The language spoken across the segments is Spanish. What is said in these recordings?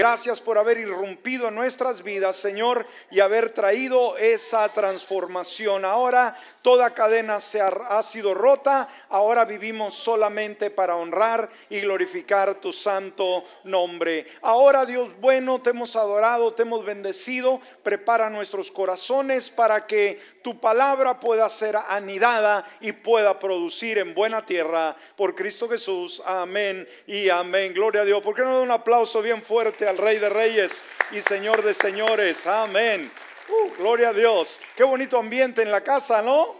Gracias por haber irrumpido en nuestras vidas, Señor, y haber traído esa transformación. Ahora toda cadena se ha, sido rota, ahora vivimos solamente para honrar y glorificar tu santo nombre. Ahora, Dios bueno, te hemos adorado, te hemos bendecido. Prepara nuestros corazones para que tu palabra pueda ser anidada y pueda producir en buena tierra por Cristo Jesús. Amén y amén. Gloria a Dios. ¿Por qué no da un aplauso bien fuerte al Rey de Reyes y Señor de Señores? Amén. Uh, gloria a Dios. Qué bonito ambiente en la casa, ¿no?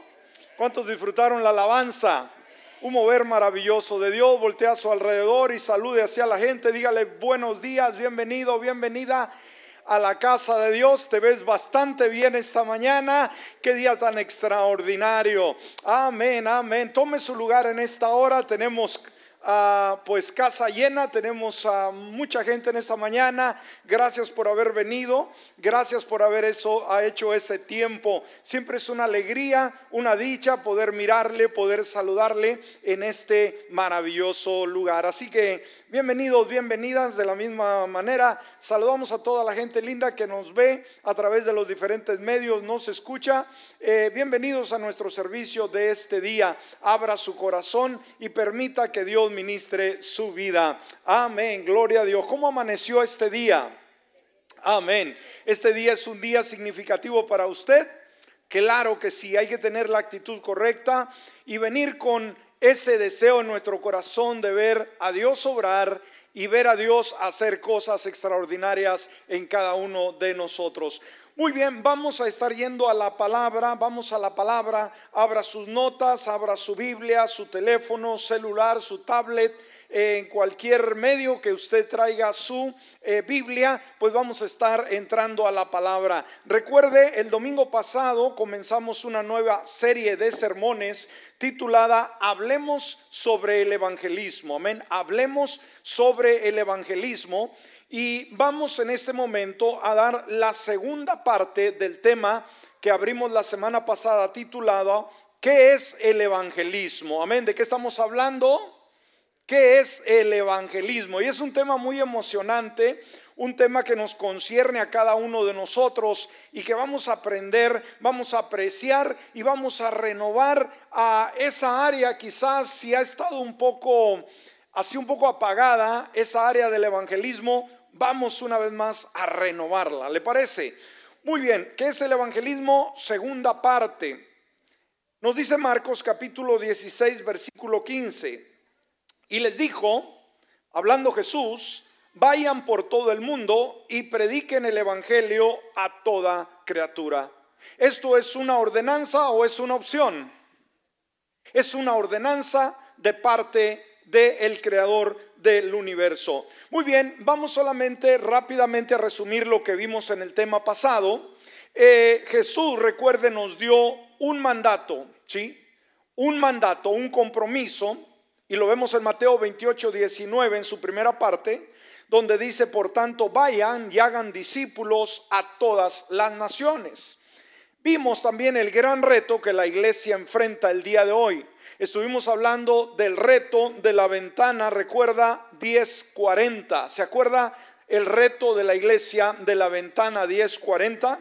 ¿Cuántos disfrutaron la alabanza? Un mover maravilloso de Dios. Voltea a su alrededor y salude hacia la gente. Dígale buenos días, bienvenido, bienvenida a la casa de Dios. Te ves bastante bien esta mañana. Qué día tan extraordinario. Amén, amén. Tome su lugar en esta hora. Tenemos pues casa llena, tenemos a mucha gente en esta mañana. Gracias por haber venido, gracias por haber eso, ha hecho ese tiempo. Siempre es una alegría, una dicha poder mirarle, poder saludarle en este maravilloso lugar. Así que bienvenidos, bienvenidas de la misma manera. Saludamos a toda la gente linda que nos ve a través de los diferentes medios, nos escucha. Eh, bienvenidos a nuestro servicio de este día. Abra su corazón y permita que Dios ministre su vida. Amén, gloria a Dios. ¿Cómo amaneció este día? Amén. Este día es un día significativo para usted. Claro que sí, hay que tener la actitud correcta y venir con ese deseo en nuestro corazón de ver a Dios obrar y ver a Dios hacer cosas extraordinarias en cada uno de nosotros. Muy bien, vamos a estar yendo a la palabra, vamos a la palabra, abra sus notas, abra su Biblia, su teléfono, celular, su tablet, en cualquier medio que usted traiga su eh, Biblia, pues vamos a estar entrando a la palabra. Recuerde, el domingo pasado comenzamos una nueva serie de sermones titulada Hablemos sobre el evangelismo. Amén, hablemos sobre el evangelismo. Y vamos en este momento a dar la segunda parte del tema que abrimos la semana pasada titulado ¿Qué es el evangelismo? Amén. ¿De qué estamos hablando? ¿Qué es el evangelismo? Y es un tema muy emocionante, un tema que nos concierne a cada uno de nosotros y que vamos a aprender, vamos a apreciar y vamos a renovar a esa área quizás si ha estado un poco así un poco apagada esa área del evangelismo, vamos una vez más a renovarla. ¿Le parece? Muy bien, ¿qué es el evangelismo? Segunda parte. Nos dice Marcos capítulo 16, versículo 15. Y les dijo, hablando Jesús, vayan por todo el mundo y prediquen el evangelio a toda criatura. ¿Esto es una ordenanza o es una opción? Es una ordenanza de parte del creador del universo. Muy bien, vamos solamente rápidamente a resumir lo que vimos en el tema pasado. Eh, Jesús, recuerde, nos dio un mandato, ¿sí? Un mandato, un compromiso, y lo vemos en Mateo 28, 19 en su primera parte, donde dice, por tanto, vayan y hagan discípulos a todas las naciones. Vimos también el gran reto que la iglesia enfrenta el día de hoy. Estuvimos hablando del reto de la ventana, recuerda 1040. ¿Se acuerda el reto de la iglesia de la ventana 1040?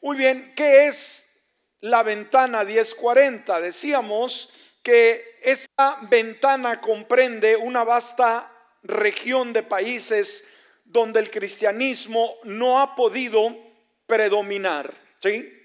Muy bien, ¿qué es la ventana 1040? Decíamos que esta ventana comprende una vasta región de países donde el cristianismo no ha podido predominar. ¿sí?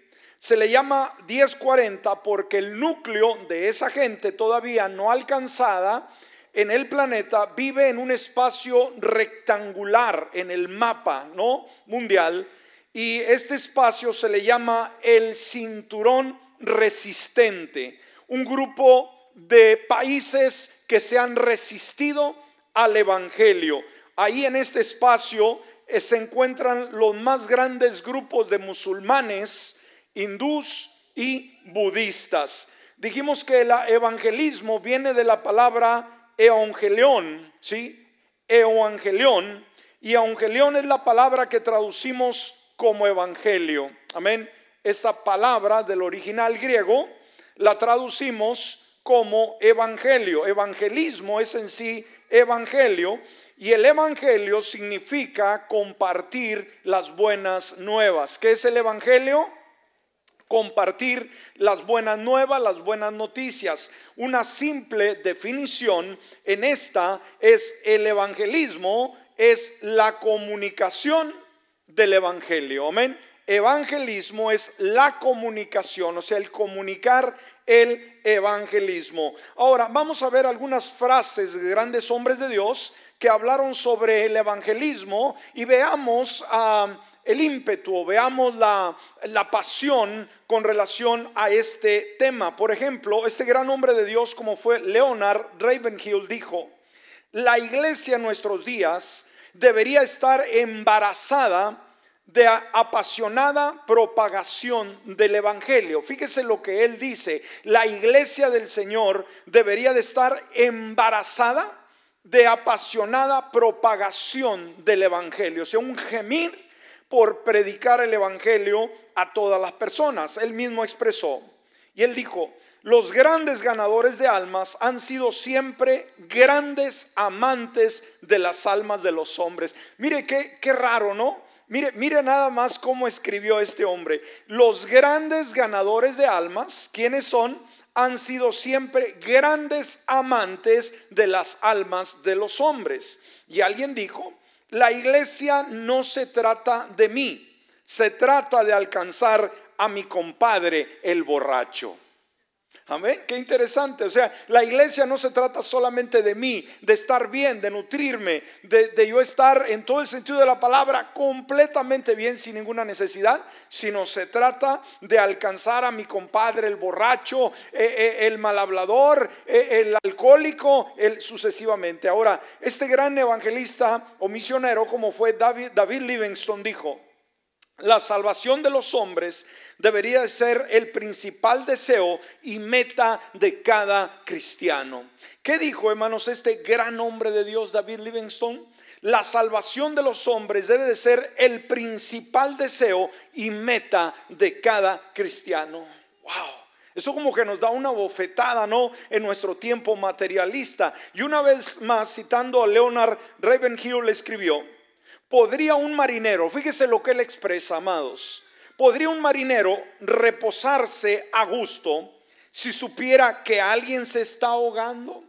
Se le llama 1040 porque el núcleo de esa gente todavía no alcanzada en el planeta vive en un espacio rectangular en el mapa, ¿no? mundial y este espacio se le llama el cinturón resistente, un grupo de países que se han resistido al evangelio. Ahí en este espacio eh, se encuentran los más grandes grupos de musulmanes hindús y budistas. Dijimos que el evangelismo viene de la palabra evangelión, ¿sí? Evangelión. Y evangelión es la palabra que traducimos como evangelio. Amén. Esta palabra del original griego la traducimos como evangelio. Evangelismo es en sí evangelio. Y el evangelio significa compartir las buenas nuevas. ¿Qué es el evangelio? Compartir las buenas nuevas, las buenas noticias. Una simple definición en esta es el evangelismo, es la comunicación del evangelio. Amén. Evangelismo es la comunicación, o sea, el comunicar el evangelismo. Ahora, vamos a ver algunas frases de grandes hombres de Dios que hablaron sobre el evangelismo y veamos a el ímpetu, veamos la, la, pasión con relación a este tema. Por ejemplo, este gran hombre de Dios como fue Leonard Ravenhill dijo, la iglesia en nuestros días debería estar embarazada de apasionada propagación del Evangelio. Fíjese lo que él dice, la iglesia del Señor debería de estar embarazada de apasionada propagación del Evangelio, o sea, un gemir por predicar el Evangelio a todas las personas. Él mismo expresó, y él dijo, los grandes ganadores de almas han sido siempre grandes amantes de las almas de los hombres. Mire qué, qué raro, ¿no? Mire, mire nada más cómo escribió este hombre. Los grandes ganadores de almas, ¿quiénes son? Han sido siempre grandes amantes de las almas de los hombres. Y alguien dijo, la iglesia no se trata de mí, se trata de alcanzar a mi compadre el borracho. Amén, qué interesante. O sea, la iglesia no se trata solamente de mí, de estar bien, de nutrirme, de, yo estar en todo el sentido de la palabra completamente bien sin ninguna necesidad, sino se trata de alcanzar a mi compadre, el borracho, eh, eh, el mal hablador, eh, el alcohólico, el, sucesivamente. Ahora, este gran evangelista o misionero como fue David, David Livingstone dijo, la salvación de los hombres debería ser el principal deseo y meta de cada cristiano. ¿Qué dijo, hermanos, este gran hombre de Dios, David Livingstone? La salvación de los hombres debe de ser el principal deseo y meta de cada cristiano. Wow. Esto como que nos da una bofetada, ¿no? En nuestro tiempo materialista. Y una vez más, citando a Leonard Ravenhill, le escribió, podría un marinero, fíjese lo que él expresa, amados, podría un marinero reposarse a gusto si supiera que alguien se está ahogando?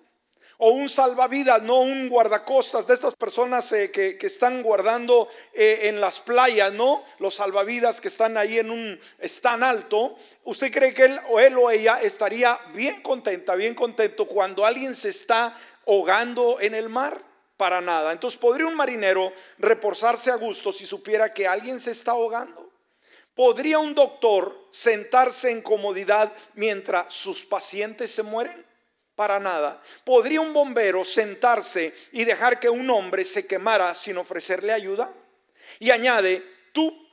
O un salvavidas, no un guardacostas de estas personas eh, que, están guardando eh, en las playas, ¿no? Los salvavidas que están ahí en un, están alto. ¿Usted cree que él o él o ella estaría bien contenta, bien contento cuando alguien se está ahogando en el mar? Para nada. Entonces, ¿podría un marinero reposarse a gusto si supiera que alguien se está ahogando? ¿Podría un doctor sentarse en comodidad mientras sus pacientes se mueren? Para nada. ¿Podría un bombero sentarse y dejar que un hombre se quemara sin ofrecerle ayuda? Y añade, tú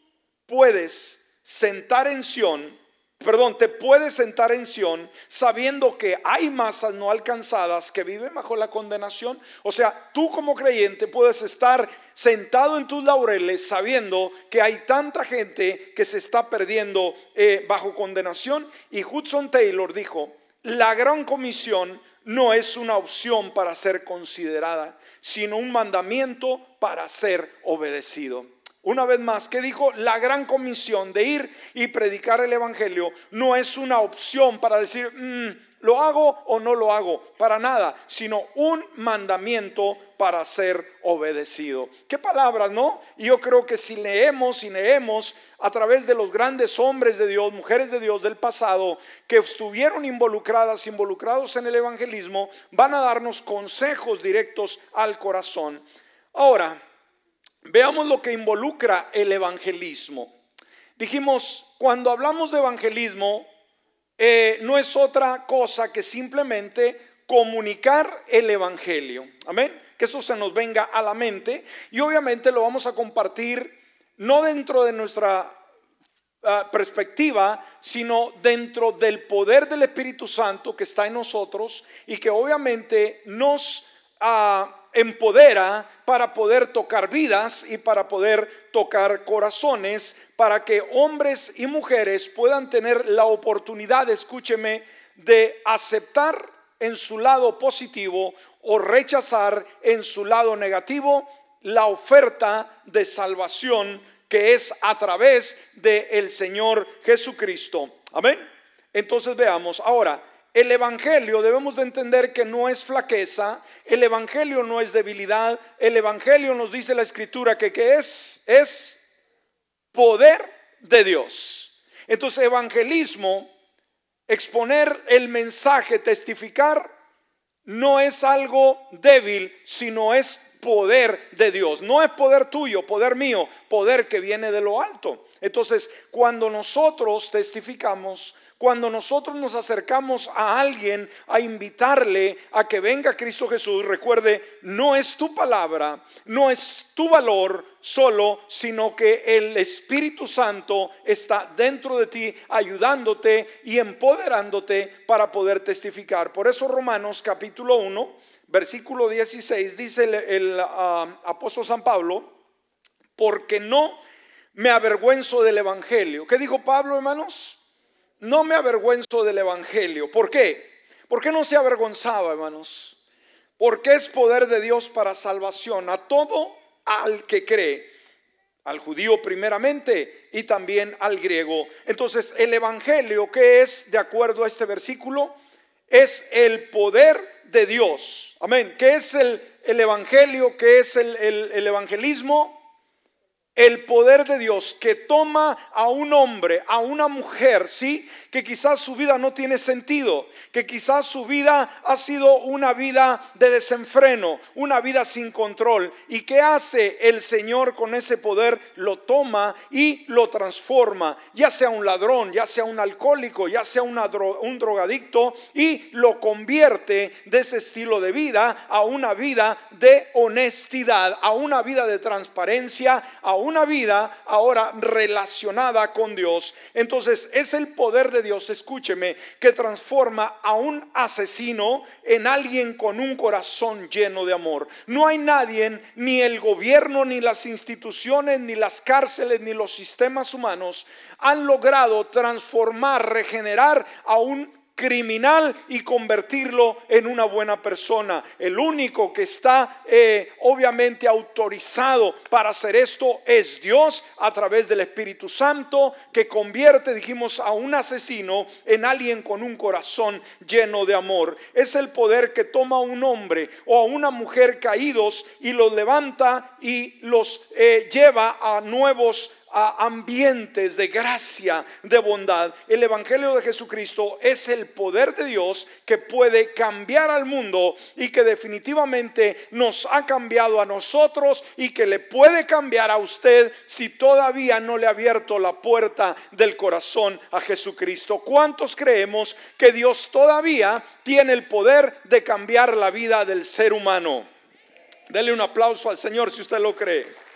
puedes sentar en Sión perdón, te puedes sentar en Sión sabiendo que hay masas no alcanzadas que viven bajo la condenación. O sea, tú como creyente puedes estar sentado en tus laureles sabiendo que hay tanta gente que se está perdiendo eh, bajo condenación. Y Hudson Taylor dijo, la gran comisión no es una opción para ser considerada, sino un mandamiento para ser obedecido. Una vez más, que dijo? La gran comisión de ir y predicar el Evangelio no es una opción para decir, mm, ¿lo hago o no lo hago? Para nada, sino un mandamiento para ser obedecido. ¿Qué palabras, no? Y yo creo que si leemos y leemos a través de los grandes hombres de Dios, mujeres de Dios del pasado, que estuvieron involucradas, involucrados en el evangelismo, van a darnos consejos directos al corazón. Ahora, Veamos lo que involucra el evangelismo. Dijimos, cuando hablamos de evangelismo, eh, no es otra cosa que simplemente comunicar el evangelio. Amén. Que eso se nos venga a la mente y obviamente lo vamos a compartir no dentro de nuestra ah, perspectiva, sino dentro del poder del Espíritu Santo que está en nosotros y que obviamente nos uh, empodera para poder tocar vidas y para poder tocar corazones, para que hombres y mujeres puedan tener la oportunidad, escúcheme, de aceptar en su lado positivo o rechazar en su lado negativo la oferta de salvación que es a través del el Señor Jesucristo. Amén. Entonces veamos, ahora, el Evangelio debemos de entender que no es flaqueza, el Evangelio no es debilidad, el Evangelio nos dice la Escritura que, que es, es poder de Dios. Entonces, evangelismo, exponer el mensaje, testificar, no es algo débil, sino es poder de Dios. No es poder tuyo, poder mío, poder que viene de lo alto. Entonces, cuando nosotros testificamos, cuando nosotros nos acercamos a alguien a invitarle a que venga Cristo Jesús, recuerde, no es tu palabra, no es tu valor solo, sino que el Espíritu Santo está dentro de ti ayudándote y empoderándote para poder testificar. Por eso Romanos capítulo 1, versículo 16 dice el, ah, apóstol San Pablo, porque no me avergüenzo del Evangelio. ¿Qué dijo Pablo, hermanos? No me avergüenzo del Evangelio. ¿Por qué? ¿Por qué no se avergonzaba, hermanos? Porque es poder de Dios para salvación a todo al que cree, al judío primeramente y también al griego. Entonces, el Evangelio, ¿qué es de acuerdo a este versículo? Es el poder de Dios. Amén. ¿Qué es el, el Evangelio? ¿Qué es el, el evangelismo? El poder de Dios que toma a un hombre, a una mujer, ¿sí? Que quizás su vida no tiene sentido, que quizás su vida ha sido una vida de desenfreno, una vida sin control. ¿Y qué hace el Señor con ese poder? Lo toma y lo transforma, ya sea un ladrón, ya sea un alcohólico, ya sea un drogadicto, y lo convierte de ese estilo de vida a una vida de honestidad, a una vida de transparencia, a una vida ahora relacionada con Dios. Entonces es el poder de Dios, escúcheme, que transforma a un asesino en alguien con un corazón lleno de amor. No hay nadie, ni el gobierno, ni las instituciones, ni las cárceles, ni los sistemas humanos han logrado transformar, regenerar a un criminal y convertirlo en una buena persona. El único que está eh, obviamente autorizado para hacer esto es Dios a través del Espíritu Santo que convierte, dijimos, a un asesino en alguien con un corazón lleno de amor. Es el poder que toma a un hombre o a una mujer caídos y los levanta y los eh, lleva a nuevos ambientes de gracia, de bondad. El Evangelio de Jesucristo es el poder de Dios que puede cambiar al mundo y que definitivamente nos ha cambiado a nosotros y que le puede cambiar a usted si todavía no le ha abierto la puerta del corazón a Jesucristo. ¿Cuántos creemos que Dios todavía tiene el poder de cambiar la vida del ser humano? Dele un aplauso al Señor si usted lo cree.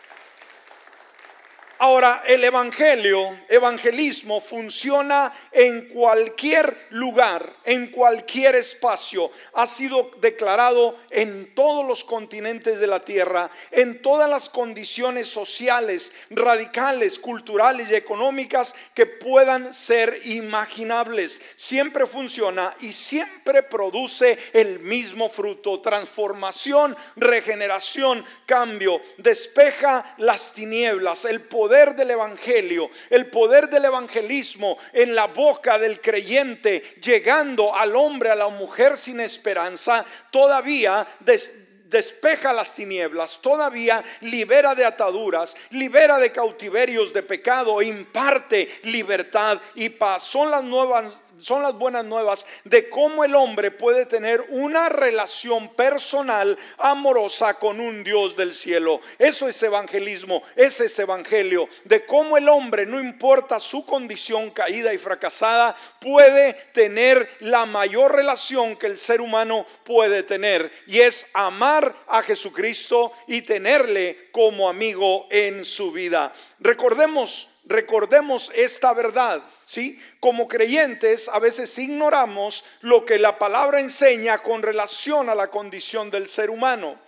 Ahora, el evangelio, evangelismo funciona en cualquier lugar, en cualquier espacio. Ha sido declarado en todos los continentes de la tierra, en todas las condiciones sociales, radicales, culturales y económicas que puedan ser imaginables. Siempre funciona y siempre produce el mismo fruto, transformación, regeneración, cambio, despeja las tinieblas, el poder del Evangelio, el poder del evangelismo en la boca del creyente, llegando al hombre, a la mujer sin esperanza, todavía despeja las tinieblas, todavía libera de ataduras, libera de cautiverios de pecado, imparte libertad y paz. Son las nuevas son las buenas nuevas de cómo el hombre puede tener una relación personal, amorosa con un Dios del cielo. Eso es evangelismo, ese es evangelio, de cómo el hombre, no importa su condición caída y fracasada, puede tener la mayor relación que el ser humano puede tener, y es amar a Jesucristo y tenerle como amigo en su vida. Recordemos recordemos esta verdad, ¿sí? Como creyentes a veces ignoramos lo que la palabra enseña con relación a la condición del ser humano.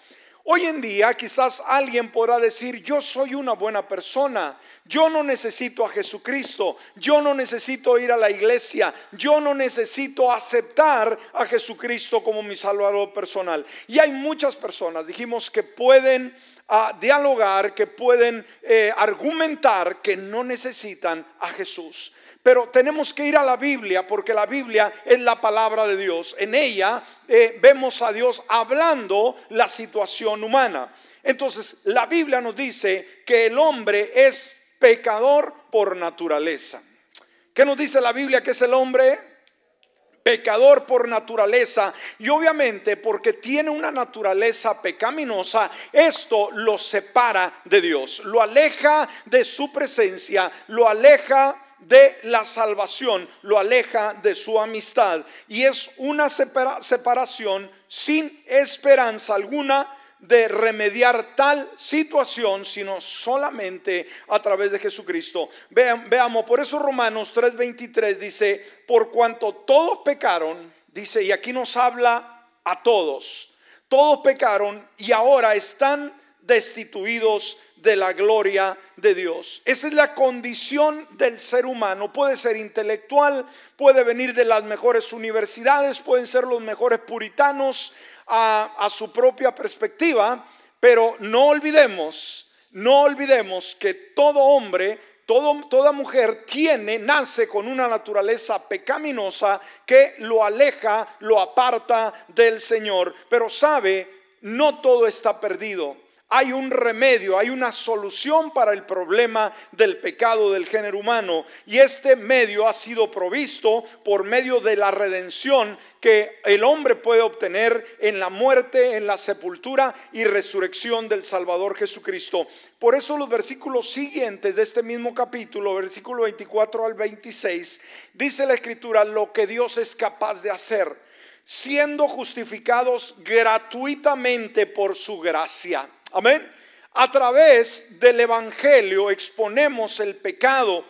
Hoy en día quizás alguien podrá decir, yo soy una buena persona, yo no necesito a Jesucristo, yo no necesito ir a la iglesia, yo no necesito aceptar a Jesucristo como mi salvador personal. Y hay muchas personas, dijimos, que pueden ah, dialogar, que pueden eh, argumentar que no necesitan a Jesús. Pero tenemos que ir a la Biblia porque la Biblia es la palabra de Dios. En ella eh, vemos a Dios hablando la situación humana. Entonces, la Biblia nos dice que el hombre es pecador por naturaleza. ¿Qué nos dice la Biblia que es el hombre? Pecador por naturaleza. Y obviamente porque tiene una naturaleza pecaminosa, esto lo separa de Dios, lo aleja de su presencia, lo aleja de la salvación, lo aleja de su amistad. Y es una separación sin esperanza alguna de remediar tal situación, sino solamente a través de Jesucristo. veamos, por eso Romanos 3:23 dice, por cuanto todos pecaron, dice, y aquí nos habla a todos, todos pecaron y ahora están destituidos de la gloria de Dios. Esa es la condición del ser humano. Puede ser intelectual, puede venir de las mejores universidades, pueden ser los mejores puritanos a, su propia perspectiva, pero no olvidemos, no olvidemos que todo hombre todo, toda mujer tiene, nace con una naturaleza pecaminosa que lo aleja, lo aparta del Señor. Pero sabe, no todo está perdido hay un remedio, hay una solución para el problema del pecado del género humano. Y este medio ha sido provisto por medio de la redención que el hombre puede obtener en la muerte, en la sepultura y resurrección del Salvador Jesucristo. Por eso los versículos siguientes de este mismo capítulo, versículo 24 al 26, dice la escritura lo que Dios es capaz de hacer, siendo justificados gratuitamente por su gracia Amén. A través del Evangelio exponemos el pecado,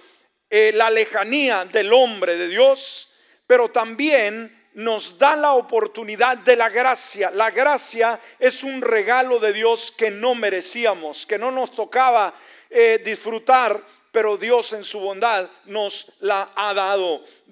eh, la lejanía del hombre de Dios, pero también nos da la oportunidad de la gracia. La gracia es un regalo de Dios que no merecíamos, que no nos tocaba eh, disfrutar, pero Dios en su bondad nos la ha dado.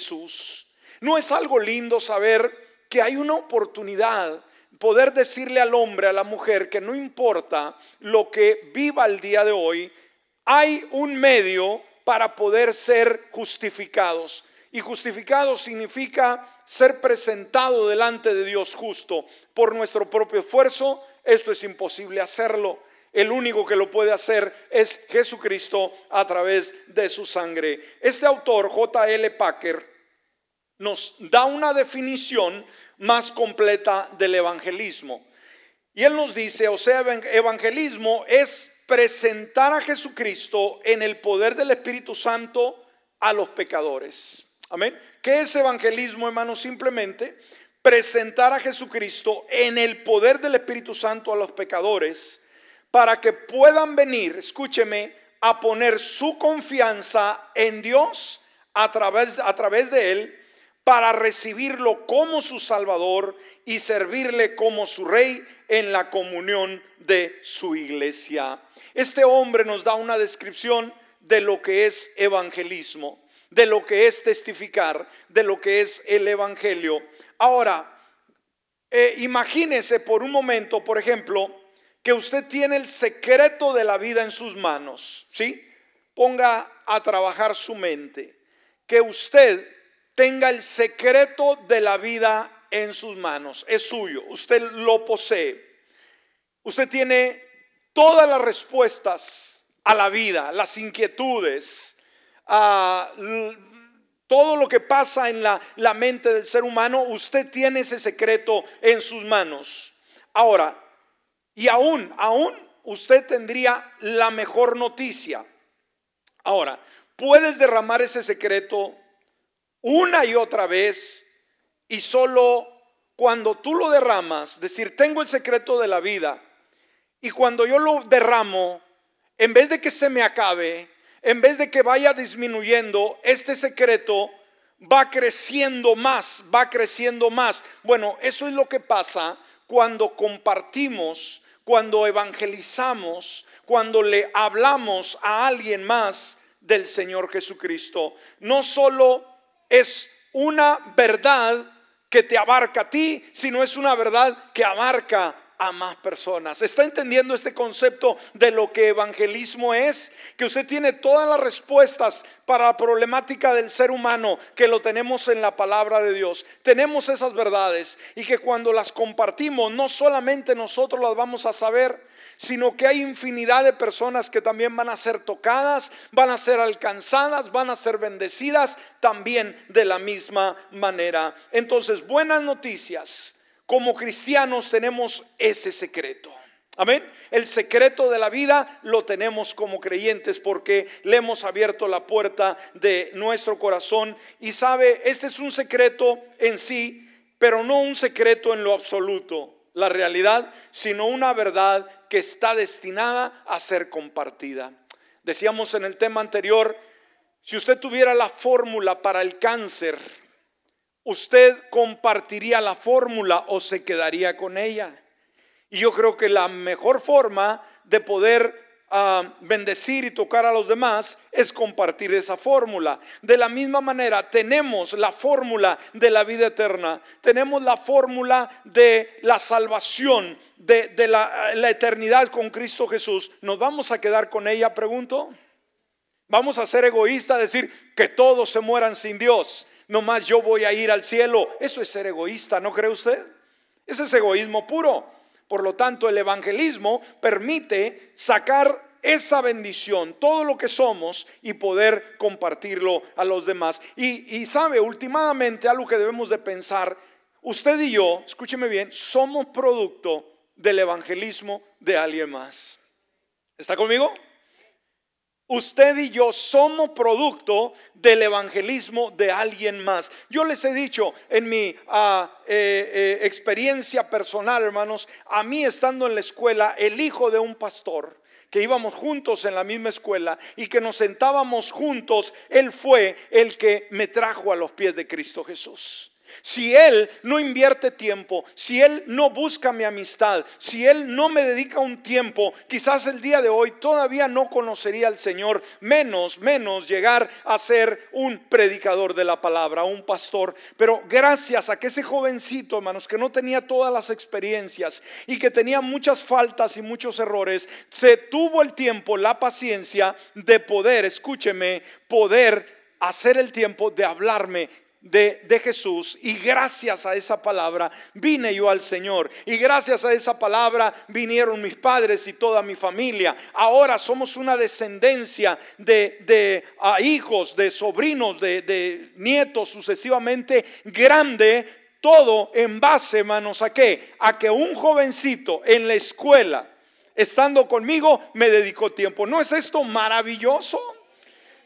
Jesús. ¿No es algo lindo saber que hay una oportunidad poder decirle al hombre, a la mujer, que no importa lo que viva el día de hoy, hay un medio para poder ser justificados. Y justificado significa ser presentado delante de Dios justo. Por nuestro propio esfuerzo, esto es imposible hacerlo. El único que lo puede hacer es Jesucristo a través de su sangre. Este autor, J.L. Packer, nos da una definición más completa del evangelismo. Y él nos dice, o sea, evangelismo es presentar a Jesucristo en el poder del Espíritu Santo a los pecadores. Amén. ¿Qué es evangelismo, hermano? Simplemente presentar a Jesucristo en el poder del Espíritu Santo a los pecadores para que puedan venir, escúcheme, a poner su confianza en Dios a través, a través de Él para recibirlo como su Salvador y servirle como su Rey en la comunión de su iglesia. Este hombre nos da una descripción de lo que es evangelismo, de lo que es testificar, de lo que es el Evangelio. Ahora, eh, imagínese por un momento, por ejemplo, que usted tiene el secreto de la vida en sus manos, ¿sí? Ponga a trabajar su mente. Que usted tenga el secreto de la vida en sus manos. Es suyo, usted lo posee. Usted tiene todas las respuestas a la vida, las inquietudes, a todo lo que pasa en la, la mente del ser humano. Usted tiene ese secreto en sus manos. Ahora, Y aún, aún usted tendría la mejor noticia. Ahora, puedes derramar ese secreto una y otra vez y solo cuando tú lo derramas, decir, tengo el secreto de la vida, y cuando yo lo derramo, en vez de que se me acabe, en vez de que vaya disminuyendo, este secreto va creciendo más, va creciendo más. Bueno, eso es lo que pasa cuando compartimos, cuando evangelizamos, cuando le hablamos a alguien más del Señor Jesucristo. No solo es una verdad que te abarca a ti, sino es una verdad que abarca a más personas. ¿Está entendiendo este concepto de lo que evangelismo es? Que usted tiene todas las respuestas para la problemática del ser humano, que lo tenemos en la palabra de Dios. Tenemos esas verdades y que cuando las compartimos, no solamente nosotros las vamos a saber, sino que hay infinidad de personas que también van a ser tocadas, van a ser alcanzadas, van a ser bendecidas también de la misma manera. Entonces, buenas noticias. Como cristianos tenemos ese secreto. Amén. El secreto de la vida lo tenemos como creyentes porque le hemos abierto la puerta de nuestro corazón. Y sabe, este es un secreto en sí, pero no un secreto en lo absoluto la realidad, sino una verdad que está destinada a ser compartida. Decíamos en el tema anterior, si usted tuviera la fórmula para el cáncer, ¿usted compartiría la fórmula o se quedaría con ella? Y yo creo que la mejor forma de poder a bendecir y tocar a los demás es compartir esa fórmula. De la misma manera, tenemos la fórmula de la vida eterna, tenemos la fórmula de la salvación, de, la, la eternidad con Cristo Jesús. ¿Nos vamos a quedar con ella, pregunto? Vamos a ser egoístas, decir que todos se mueran sin Dios, nomás yo voy a ir al cielo. Eso es ser egoísta, ¿no cree usted? Ese es egoísmo puro. Por lo tanto, el evangelismo permite sacar esa bendición, todo lo que somos y poder compartirlo a los demás. Y, sabe, últimamente algo que debemos de pensar, usted y yo, escúcheme bien, somos producto del evangelismo de alguien más. ¿Está conmigo? Usted y yo somos producto del evangelismo de alguien más. Yo les he dicho en mi ah, eh, eh, experiencia personal, hermanos, a mí estando en la escuela, el hijo de un pastor, que íbamos juntos en la misma escuela y que nos sentábamos juntos, él fue el que me trajo a los pies de Cristo Jesús. Si Él no invierte tiempo, si Él no busca mi amistad, si Él no me dedica un tiempo, quizás el día de hoy todavía no conocería al Señor, menos, menos llegar a ser un predicador de la palabra, un pastor. Pero gracias a que ese jovencito, hermanos, que no tenía todas las experiencias y que tenía muchas faltas y muchos errores, se tuvo el tiempo, la paciencia de poder, escúcheme, poder hacer el tiempo de hablarme de, Jesús y gracias a esa palabra vine yo al Señor y gracias a esa palabra vinieron mis padres y toda mi familia. Ahora somos una descendencia de, de hijos, de sobrinos, de, de nietos sucesivamente grande. Todo en base, hermanos, a qué? A que un jovencito en la escuela, estando conmigo, me dedicó tiempo. ¿No es esto maravilloso?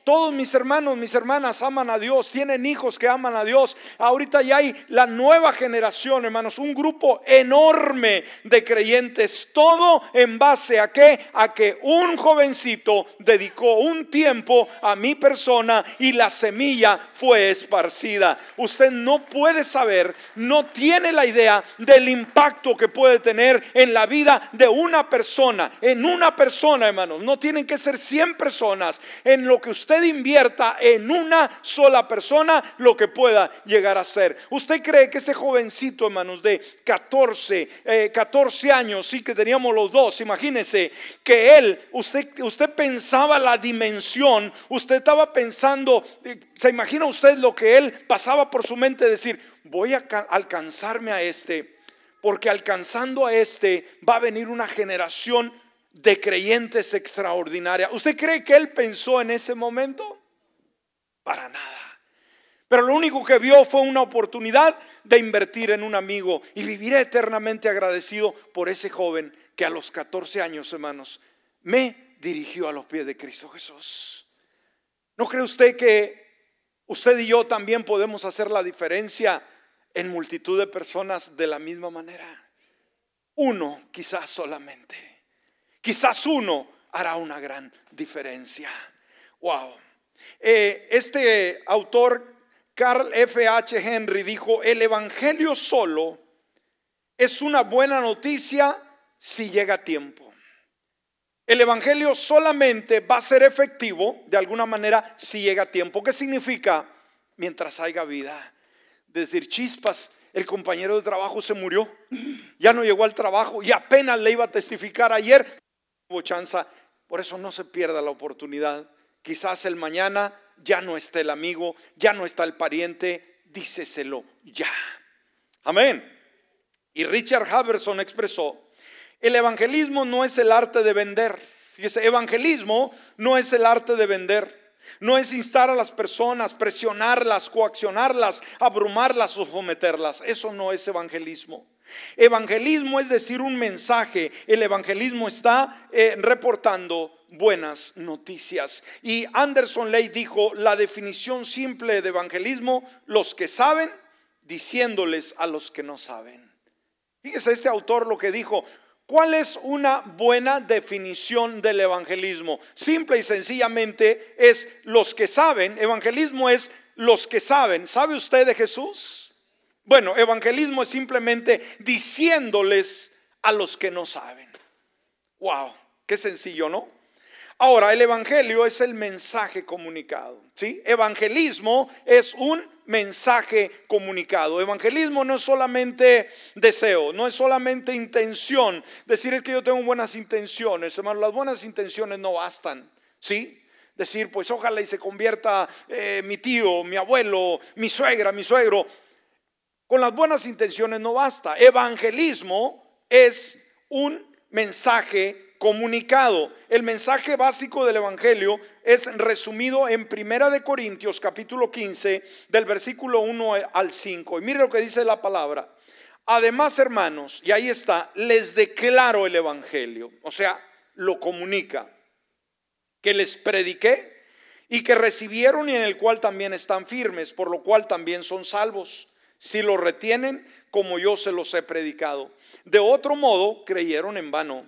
Todos mis hermanos, mis hermanas aman a Dios, tienen hijos que aman a Dios. Ahorita ya hay la nueva generación, hermanos, un grupo enorme de creyentes, todo en base a? A que un jovencito dedicó un tiempo a mi persona y la semilla fue esparcida. Usted no puede saber, no tiene la idea del impacto que puede tener en la vida de una persona, en una persona, hermanos. No tienen que ser 100 personas en lo que usted invierta en una sola persona lo que pueda llegar a ser. ¿Usted cree que este jovencito, hermanos, de 14, 14 eh, años, sí que teníamos los dos, imagínese que él, usted, usted pensaba la dimensión, usted estaba pensando, eh, ¿se imagina usted lo que él pasaba por su mente? Decir, voy a alcanzarme a este, porque alcanzando a este va a venir una generación de creyentes extraordinaria. ¿Usted cree que él pensó en ese momento? Para nada. Pero lo único que vio fue una oportunidad de invertir en un amigo y vivir eternamente agradecido por ese joven que a los 14 años, hermanos, me dirigió a los pies de Cristo Jesús. ¿No cree usted que usted y yo también podemos hacer la diferencia en multitud de personas de la misma manera? Uno quizás solamente. Quizás uno hará una gran diferencia. Wow. Eh, este autor, Carl F. H. Henry, dijo, el Evangelio solo es una buena noticia si llega a tiempo. El Evangelio solamente va a ser efectivo de alguna manera si llega a tiempo. ¿Qué significa? Mientras haya vida. Decir, chispas, el compañero de trabajo se murió, ya no llegó al trabajo y apenas le iba a testificar ayer. Hubo chanza, por eso no se pierda la oportunidad. Quizás el mañana ya no esté el amigo, ya no está el pariente, díceselo ya. Amén. Y Richard Haverson expresó, el evangelismo no es el arte de vender. Fíjese, evangelismo no es el arte de vender. No es instar a las personas, presionarlas, coaccionarlas, abrumarlas o someterlas. Eso no es evangelismo. Evangelismo es decir un mensaje. El evangelismo está eh, reportando buenas noticias. Y Anderson Ley dijo, la definición simple de evangelismo, los que saben, diciéndoles a los que no saben. Fíjese este autor lo que dijo, ¿Cuál es una buena definición del evangelismo? Simple y sencillamente es los que saben. Evangelismo es los que saben. ¿Sabe usted de Jesús? Bueno, evangelismo es simplemente diciéndoles a los que no saben. Wow, qué sencillo, ¿no? Ahora, el evangelio es el mensaje comunicado, ¿sí? Evangelismo es un mensaje comunicado. Evangelismo no es solamente deseo, no es solamente intención. Decir es que yo tengo buenas intenciones, hermano, las buenas intenciones no bastan, ¿sí? Decir, pues ojalá y se convierta eh, mi tío, mi abuelo, mi suegra, mi suegro. Con las buenas intenciones no basta. Evangelismo es un mensaje comunicado. El mensaje básico del Evangelio es resumido en Primera de Corintios capítulo 15 del versículo 1 al 5. Y mire lo que dice la palabra. Además, hermanos, y ahí está, les declaro el Evangelio, o sea, lo comunica, que les prediqué y que recibieron y en el cual también están firmes, por lo cual también son salvos, si lo retienen como yo se los he predicado. De otro modo, creyeron en vano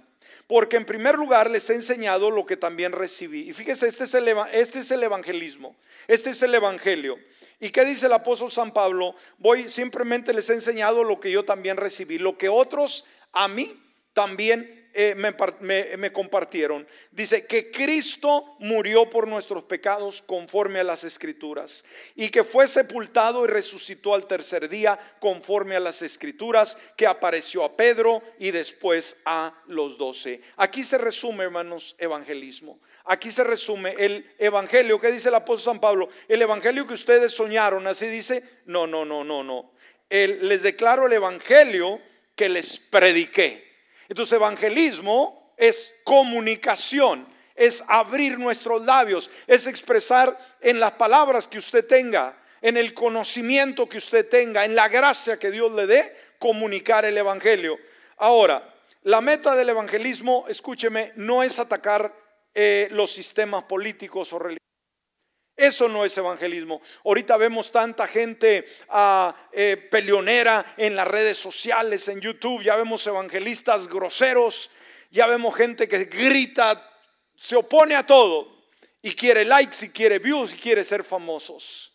porque en primer lugar les he enseñado lo que también recibí. Y fíjese, este es el, este es el evangelismo, este es el evangelio. ¿Y qué dice el apóstol San Pablo? Voy, simplemente les he enseñado lo que yo también recibí, lo que otros a mí también eh, me, compartieron. Dice que Cristo murió por nuestros pecados conforme a las escrituras y que fue sepultado y resucitó al tercer día conforme a las escrituras, que apareció a Pedro y después a los doce. Aquí se resume, hermanos, evangelismo. Aquí se resume el evangelio. ¿Qué dice el apóstol San Pablo? El evangelio que ustedes soñaron, así dice. No, no, no, no, no. les declaro el evangelio que les prediqué. Entonces evangelismo es comunicación, es abrir nuestros labios, es expresar en las palabras que usted tenga, en el conocimiento que usted tenga, en la gracia que Dios le dé, comunicar el Evangelio. Ahora, la meta del evangelismo, escúcheme, no es atacar eh, los sistemas políticos o religiosos. Eso no es evangelismo. Ahorita vemos tanta gente uh, peleonera en las redes sociales, en YouTube. Ya vemos evangelistas groseros. Ya vemos gente que grita, se opone a todo. Y quiere likes, y quiere views, y quiere ser famosos.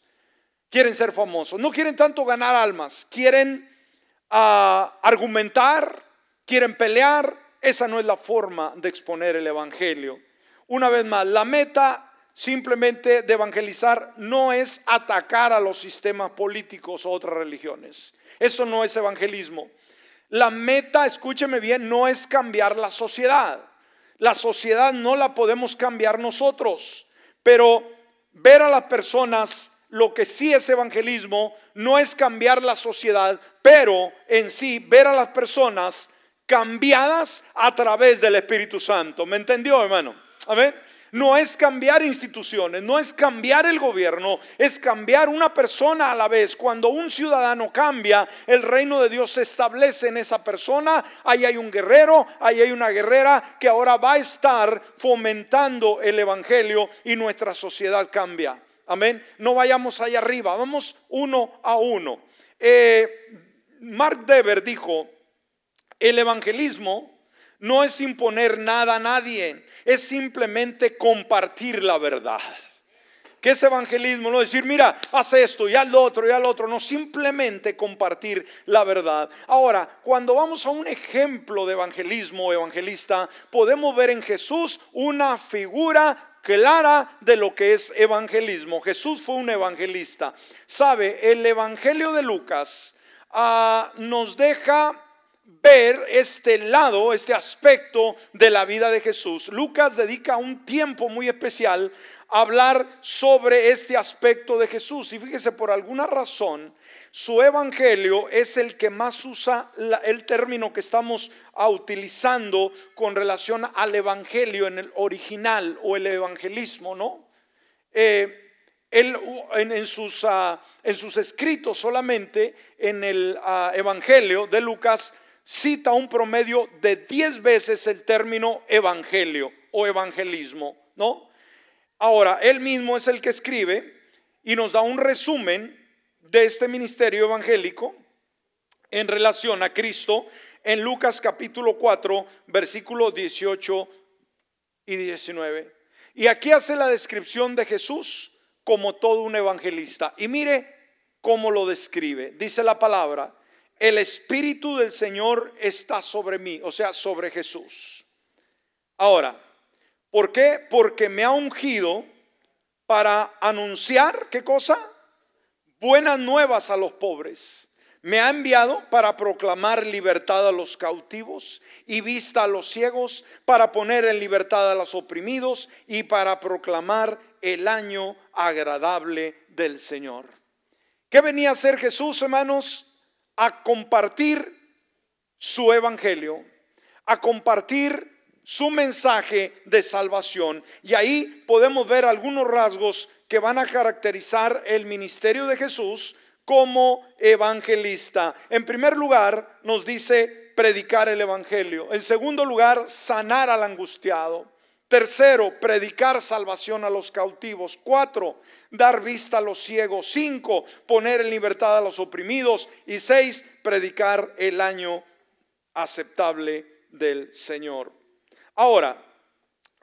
Quieren ser famosos. No quieren tanto ganar almas. Quieren ah, argumentar, quieren pelear. Esa no es la forma de exponer el evangelio. Una vez más, la meta simplemente de evangelizar no es atacar a los sistemas políticos o otras religiones. Eso no es evangelismo. La meta, escúcheme bien, no es cambiar la sociedad. La sociedad no la podemos cambiar nosotros, pero ver a las personas, lo que sí es evangelismo, no es cambiar la sociedad, pero en sí ver a las personas cambiadas a través del Espíritu Santo. ¿Me entendió, hermano? A ver. No es cambiar instituciones, no es cambiar el gobierno, es cambiar una persona a la vez. Cuando un ciudadano cambia, el reino de Dios se establece en esa persona. Ahí hay un guerrero, ahí hay una guerrera que ahora va a estar fomentando el Evangelio y nuestra sociedad cambia. Amén. No vayamos allá arriba, vamos uno a uno. Eh, Mark Dever dijo, el evangelismo no es imponer nada a nadie es simplemente compartir la verdad. ¿Qué es evangelismo? No decir, mira, haz esto y lo otro y lo otro. No, simplemente compartir la verdad. Ahora, cuando vamos a un ejemplo de evangelismo evangelista, podemos ver en Jesús una figura clara de lo que es evangelismo. Jesús fue un evangelista. Sabe, el Evangelio de Lucas ah, nos deja ver este lado, este aspecto de la vida de Jesús. Lucas dedica un tiempo muy especial a hablar sobre este aspecto de Jesús. Y fíjese, por alguna razón, su evangelio es el que más usa el término que estamos utilizando con relación al evangelio en el original o el evangelismo, ¿no? Eh, él en, sus, ah, en, sus, escritos solamente en el ah, evangelio de Lucas cita un promedio de 10 veces el término evangelio o evangelismo, ¿no? Ahora, él mismo es el que escribe y nos da un resumen de este ministerio evangélico en relación a Cristo en Lucas capítulo 4, versículos 18 y 19. Y aquí hace la descripción de Jesús como todo un evangelista. Y mire cómo lo describe. Dice la palabra, el Espíritu del Señor está sobre mí, o sea, sobre Jesús. Ahora, ¿por qué? Porque me ha ungido para anunciar, ¿qué cosa? Buenas nuevas a los pobres. Me ha enviado para proclamar libertad a los cautivos y vista a los ciegos, para poner en libertad a los oprimidos y para proclamar el año agradable del Señor. ¿Qué venía a hacer Jesús, hermanos? A compartir su evangelio, a compartir su mensaje de salvación. Y ahí podemos ver algunos rasgos que van a caracterizar el ministerio de Jesús como evangelista. En primer lugar, nos dice predicar el evangelio. En segundo lugar, sanar al angustiado. Tercero, predicar salvación a los cautivos. Cuatro, dar vista a los ciegos. Cinco, poner en libertad a los oprimidos. Y seis, predicar el año aceptable del Señor. Ahora,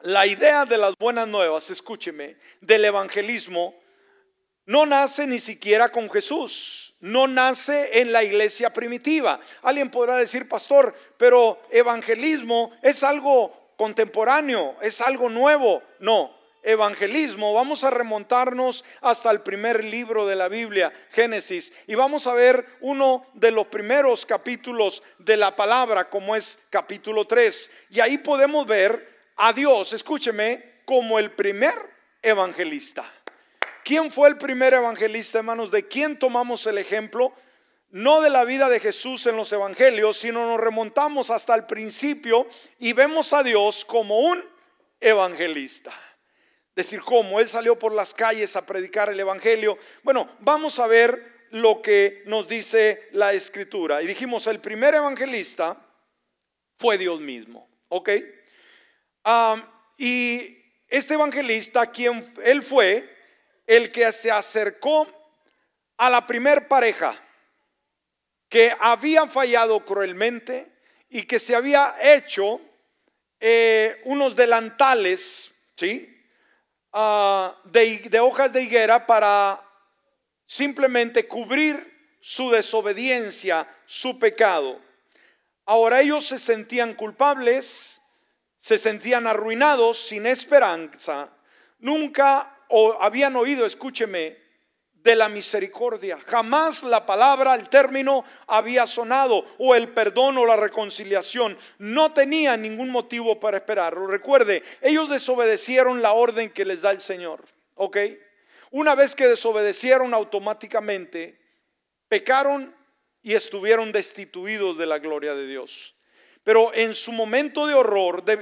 la idea de las buenas nuevas, escúcheme, del evangelismo, no nace ni siquiera con Jesús. No nace en la iglesia primitiva. Alguien podrá decir, pastor, pero evangelismo es algo contemporáneo, es algo nuevo. No, evangelismo, vamos a remontarnos hasta el primer libro de la Biblia, Génesis, y vamos a ver uno de los primeros capítulos de la palabra, como es capítulo 3. Y ahí podemos ver a Dios, escúcheme, como el primer evangelista. ¿Quién fue el primer evangelista, hermanos? ¿De quién tomamos el ejemplo? no de la vida de Jesús en los evangelios, sino nos remontamos hasta el principio y vemos a Dios como un evangelista. Decir, cómo Él salió por las calles a predicar el evangelio. Bueno, vamos a ver lo que nos dice la escritura. Y dijimos, el primer evangelista fue Dios mismo, ¿ok? y este evangelista, quien él fue, el que se acercó a la primer pareja que habían fallado cruelmente y que se había hecho eh, unos delantales, ¿sí? Ah, de, de hojas de higuera para simplemente cubrir su desobediencia, su pecado. Ahora ellos se sentían culpables, se sentían arruinados, sin esperanza. Nunca o habían oído, escúcheme, de la misericordia. Jamás la palabra, el término había sonado o el perdón o la reconciliación. No tenía ningún motivo para esperarlo. Recuerde, ellos desobedecieron la orden que les da el Señor. ¿Ok? Una vez que desobedecieron automáticamente, pecaron y estuvieron destituidos de la gloria de Dios. Pero en su momento de horror, de,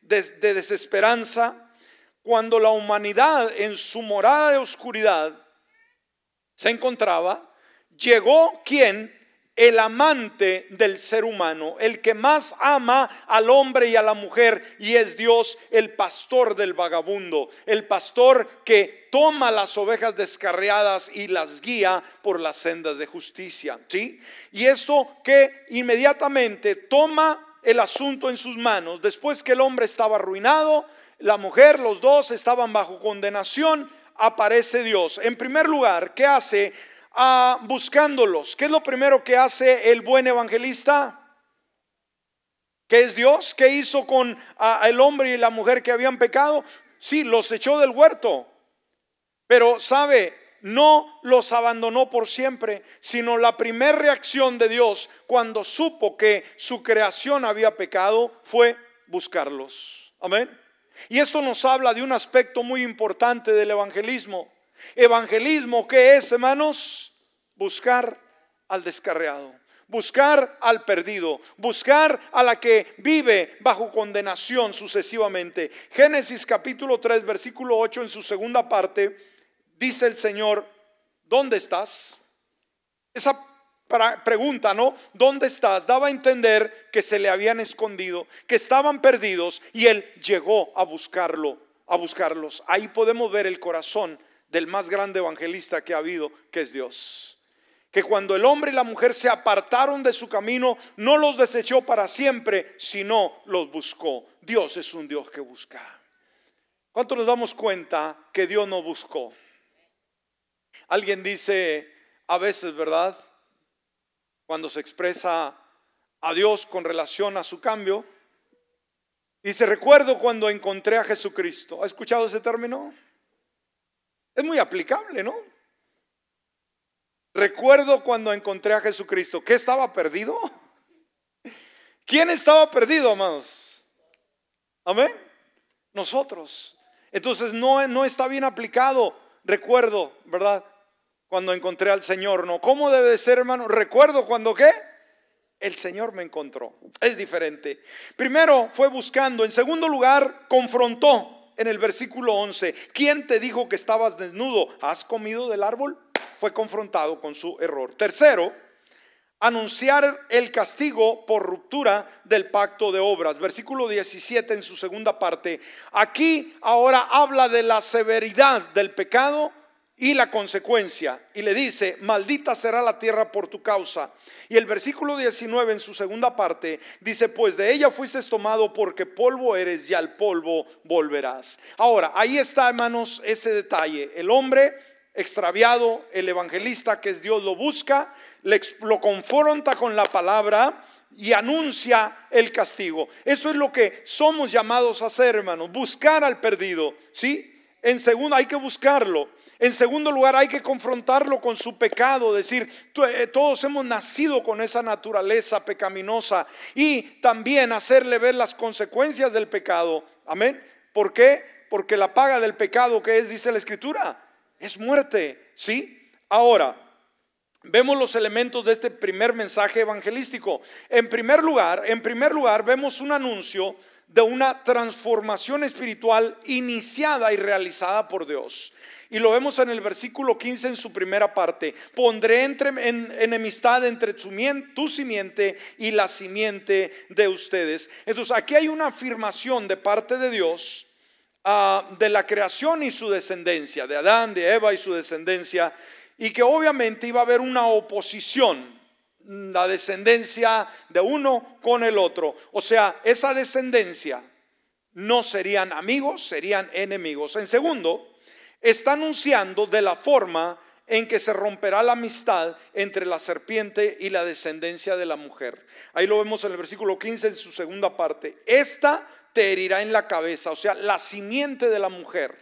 de desesperanza, cuando la humanidad en su morada de oscuridad se encontraba, llegó quien el amante del ser humano, el que más ama al hombre y a la mujer, y es Dios, el pastor del vagabundo, el pastor que toma las ovejas descarriadas y las guía por las sendas de justicia, ¿sí? Y esto que inmediatamente toma el asunto en sus manos, después que el hombre estaba arruinado, la mujer, los dos estaban bajo condenación, aparece Dios. En primer lugar, ¿qué hace? buscándolos. ¿Qué es lo primero que hace el buen evangelista? ¿Qué es Dios? ¿Qué hizo con el hombre y la mujer que habían pecado? Sí, los echó del huerto. Pero sabe, no los abandonó por siempre, sino la primera reacción de Dios cuando supo que su creación había pecado fue buscarlos. Amén. Y esto nos habla de un aspecto muy importante del evangelismo. Evangelismo, ¿qué es, hermanos? Buscar al descarriado, buscar al perdido, buscar a la que vive bajo condenación sucesivamente. Génesis capítulo 3, versículo 8 en su segunda parte, dice el Señor, ¿dónde estás? Esa pregunta, ¿no? ¿Dónde estás? Daba a entender que se le habían escondido, que estaban perdidos y él llegó a buscarlo, a buscarlos. Ahí podemos ver el corazón del más grande evangelista que ha habido, que es Dios. Que cuando el hombre y la mujer se apartaron de su camino, no los desechó para siempre, sino los buscó. Dios es un Dios que busca. ¿Cuánto nos damos cuenta que Dios no buscó? Alguien dice a veces, ¿verdad? Cuando se expresa a Dios con relación a su cambio, dice, recuerdo cuando encontré a Jesucristo. ¿Ha escuchado ese término? Es muy aplicable, ¿no? Recuerdo cuando encontré a Jesucristo. ¿Qué estaba perdido? ¿Quién estaba perdido, amados? Amén. Nosotros. Entonces no, no está bien aplicado. Recuerdo, ¿verdad? Cuando encontré al Señor, ¿no? ¿Cómo debe de ser, hermano? Recuerdo cuando qué? El Señor me encontró. Es diferente. Primero fue buscando. En segundo lugar, confrontó en el versículo 11, ¿quién te dijo que estabas desnudo? ¿Has comido del árbol? Fue confrontado con su error. Tercero, anunciar el castigo por ruptura del pacto de obras. Versículo 17 en su segunda parte. Aquí ahora habla de la severidad del pecado y la consecuencia. Y le dice, maldita será la tierra por tu causa. Y el versículo 19 en su segunda parte dice, pues de ella fuiste tomado porque polvo eres y al polvo volverás. Ahora, ahí está, hermanos, ese detalle. El hombre extraviado, el evangelista que es Dios, lo busca, lo confronta con la palabra y anuncia el castigo. Eso es lo que somos llamados a hacer, hermanos, buscar al perdido, ¿sí? En segundo, hay que buscarlo. En segundo lugar, hay que confrontarlo con su pecado, decir, eh, todos hemos nacido con esa naturaleza pecaminosa y también hacerle ver las consecuencias del pecado. Amén. ¿Por qué? Porque la paga del pecado que es, dice la escritura, es muerte. ¿Sí? Ahora, vemos los elementos de este primer mensaje evangelístico. En primer lugar, en primer lugar, vemos un anuncio de una transformación espiritual iniciada y realizada por Dios. Y lo vemos en el versículo 15 en su primera parte. Pondré entre, en, enemistad entre tu, simiente y la simiente de ustedes. Entonces aquí hay una afirmación de parte de Dios ah, de la creación y su descendencia, de Adán, de Eva y su descendencia. Y que obviamente iba a haber una oposición la descendencia de uno con el otro. O sea, esa descendencia no serían amigos, serían enemigos. En segundo, está anunciando de la forma en que se romperá la amistad entre la serpiente y la descendencia de la mujer. Ahí lo vemos en el versículo 15 en su segunda parte. Esta te herirá en la cabeza, o sea, la simiente de la mujer.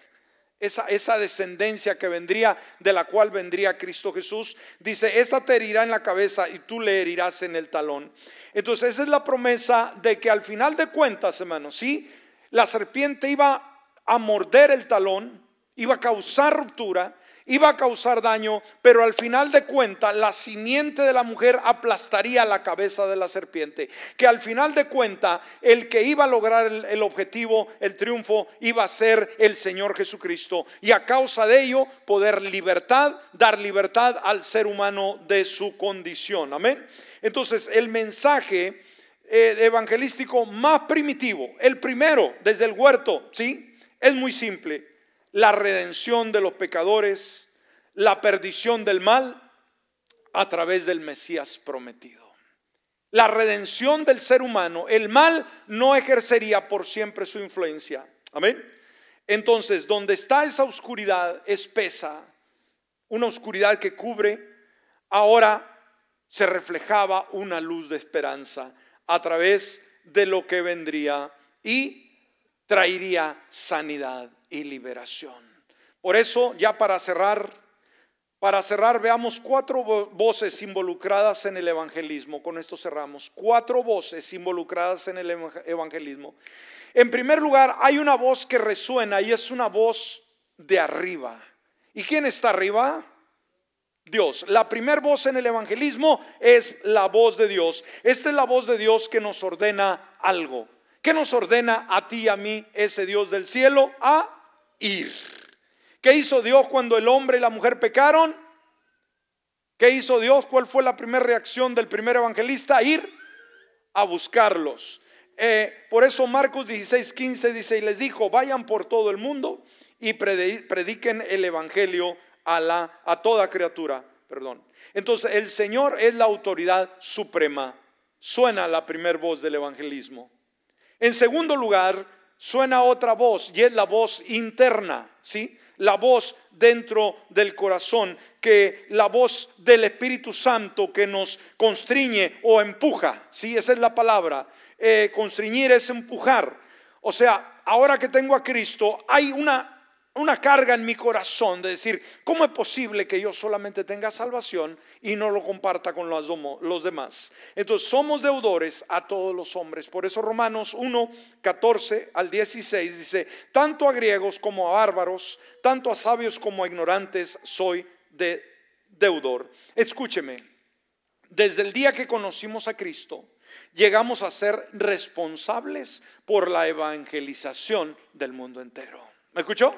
Esa, esa, descendencia que vendría, de la cual vendría Cristo Jesús, dice, esta te herirá en la cabeza y tú le herirás en el talón. Entonces esa es la promesa de que al final de cuentas, hermanos, sí, la serpiente iba a morder el talón, iba a causar ruptura iba a causar daño, pero al final de cuentas la simiente de la mujer aplastaría la cabeza de la serpiente. Que al final de cuentas el que iba a lograr el, objetivo, el triunfo, iba a ser el Señor Jesucristo. Y a causa de ello, poder libertad, dar libertad al ser humano de su condición. Amén. Entonces, el mensaje eh, evangelístico más primitivo, el primero desde el huerto, ¿sí? Es muy simple. La redención de los pecadores, la perdición del mal a través del Mesías prometido. La redención del ser humano, el mal no ejercería por siempre su influencia. Amén. Entonces, donde está esa oscuridad espesa, una oscuridad que cubre, ahora se reflejaba una luz de esperanza a través de lo que vendría y traería sanidad y liberación. Por eso, ya para cerrar, para cerrar, veamos cuatro voces involucradas en el evangelismo. Con esto cerramos. Cuatro voces involucradas en el evangelismo. En primer lugar, hay una voz que resuena y es una voz de arriba. ¿Y quién está arriba? Dios. La primera voz en el evangelismo es la voz de Dios. Esta es la voz de Dios que nos ordena algo. ¿Qué nos ordena a ti y a mí ese Dios del cielo? A ir. ¿Qué hizo Dios cuando el hombre y la mujer pecaron? ¿Qué hizo Dios? ¿Cuál fue la primera reacción del primer evangelista? Ir a buscarlos. Eh, por eso Marcos 16, 15 dice, y les dijo, vayan por todo el mundo y prediquen el evangelio a, la, a toda criatura. Perdón. Entonces el Señor es la autoridad suprema. Suena la primera voz del evangelismo. En segundo lugar, suena otra voz y es la voz interna, ¿sí? La voz dentro del corazón, que la voz del Espíritu Santo que nos constriñe o empuja, ¿sí? Esa es la palabra. Eh, constriñir es empujar. O sea, ahora que tengo a Cristo, hay una una carga en mi corazón de decir, ¿cómo es posible que yo solamente tenga salvación y no lo comparta con los, demás? Entonces somos deudores a todos los hombres. Por eso Romanos 1, 14 al 16 dice, tanto a griegos como a bárbaros, tanto a sabios como a ignorantes, soy de deudor. Escúcheme, desde el día que conocimos a Cristo, llegamos a ser responsables por la evangelización del mundo entero. ¿Me escuchó?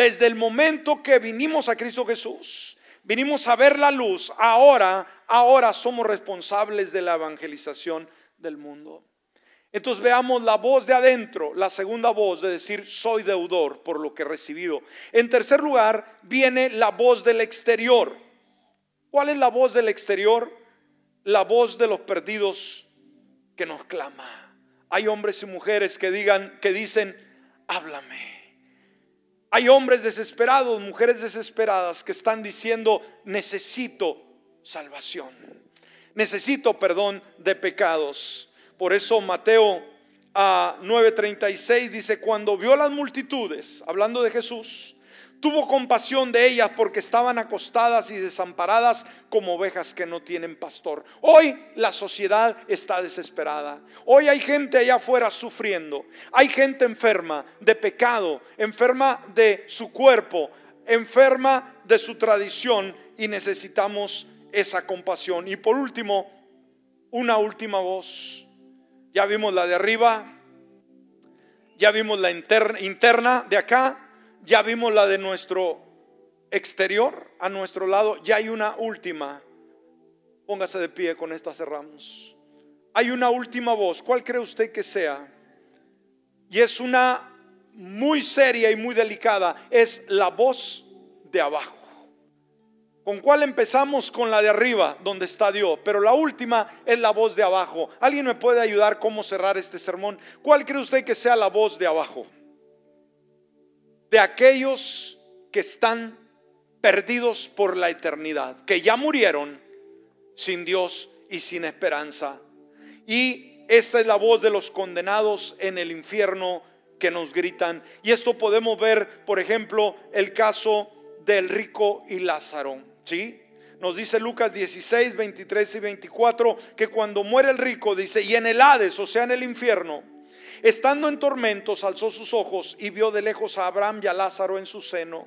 Desde el momento que vinimos a Cristo Jesús, vinimos a ver la luz, ahora, ahora somos responsables de la evangelización del mundo. Entonces veamos la voz de adentro, la segunda voz de decir soy deudor por lo que he recibido. En tercer lugar viene la voz del exterior. ¿Cuál es la voz del exterior? La voz de los perdidos que nos clama. Hay hombres y mujeres que digan que dicen, "Háblame." Hay hombres desesperados, mujeres desesperadas que están diciendo, necesito salvación, necesito perdón de pecados. Por eso Mateo a 9:36 dice, cuando vio las multitudes, hablando de Jesús, tuvo compasión de ellas porque estaban acostadas y desamparadas como ovejas que no tienen pastor. Hoy la sociedad está desesperada. Hoy hay gente allá afuera sufriendo. Hay gente enferma de pecado, enferma de su cuerpo, enferma de su tradición y necesitamos esa compasión. Y por último, una última voz. Ya vimos la de arriba, ya vimos la interna, de acá ya vimos la de nuestro exterior, a nuestro lado, ya hay una última. Póngase de pie, con esta cerramos. Hay una última voz, ¿cuál cree usted que sea? Y es una muy seria y muy delicada, es la voz de abajo. ¿Con cuál empezamos? Con la de arriba, donde está Dios. Pero la última es la voz de abajo. ¿Alguien me puede ayudar cómo cerrar este sermón? ¿Cuál cree usted que sea la voz de abajo? De aquellos que están perdidos por la eternidad, que ya murieron sin Dios y sin esperanza. Y esta es la voz de los condenados en el infierno que nos gritan. Y esto podemos ver, por ejemplo, el caso del rico y Lázaro. ¿Sí? Nos dice Lucas 16, 23 y 24 que cuando muere el rico, dice, y en el Hades, o sea, en el infierno, Estando en tormentos, alzó sus ojos y vio de lejos a Abraham y a Lázaro en su seno.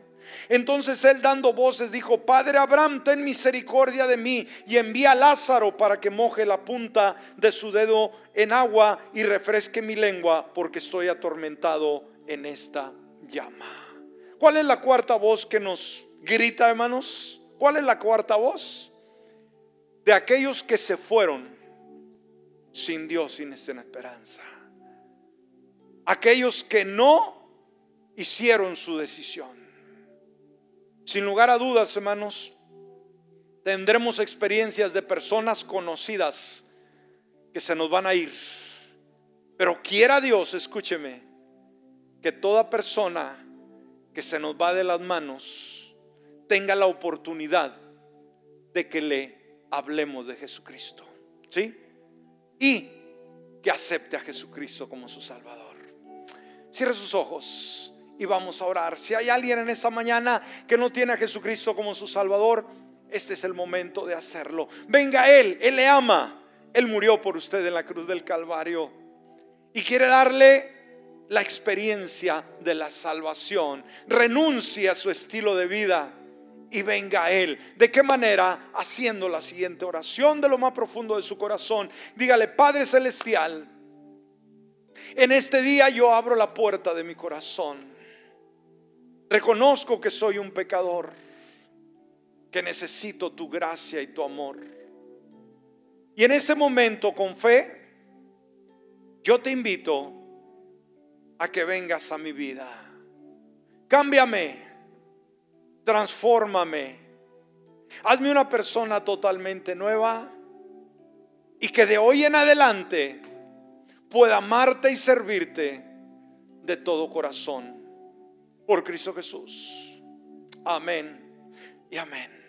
Entonces él dando voces dijo, Padre Abraham, ten misericordia de mí y envía a Lázaro para que moje la punta de su dedo en agua y refresque mi lengua porque estoy atormentado en esta llama. ¿Cuál es la cuarta voz que nos grita, hermanos? ¿Cuál es la cuarta voz? De aquellos que se fueron sin Dios, sin esperanza. Aquellos que no hicieron su decisión. Sin lugar a dudas, hermanos, tendremos experiencias de personas conocidas que se nos van a ir. Pero quiera Dios, escúcheme, que toda persona que se nos va de las manos tenga la oportunidad de que le hablemos de Jesucristo. ¿Sí? Y que acepte a Jesucristo como su Salvador. Cierre sus ojos y vamos a orar. Si hay alguien en esta mañana que no tiene a Jesucristo como su Salvador, este es el momento de hacerlo. Venga Él, Él le ama. Él murió por usted en la cruz del Calvario y quiere darle la experiencia de la salvación. Renuncie a su estilo de vida y venga a Él. ¿De qué manera? Haciendo la siguiente oración de lo más profundo de su corazón. Dígale, Padre Celestial, en este día yo abro la puerta de mi corazón Reconozco que soy un pecador, que necesito tu gracia y tu amor. Y en ese momento, con fe, yo te invito a que vengas a mi vida. Cámbiame, transfórmame, hazme una persona totalmente nueva y que de hoy en adelante pueda amarte y servirte de todo corazón por Cristo Jesús. Amén y amén.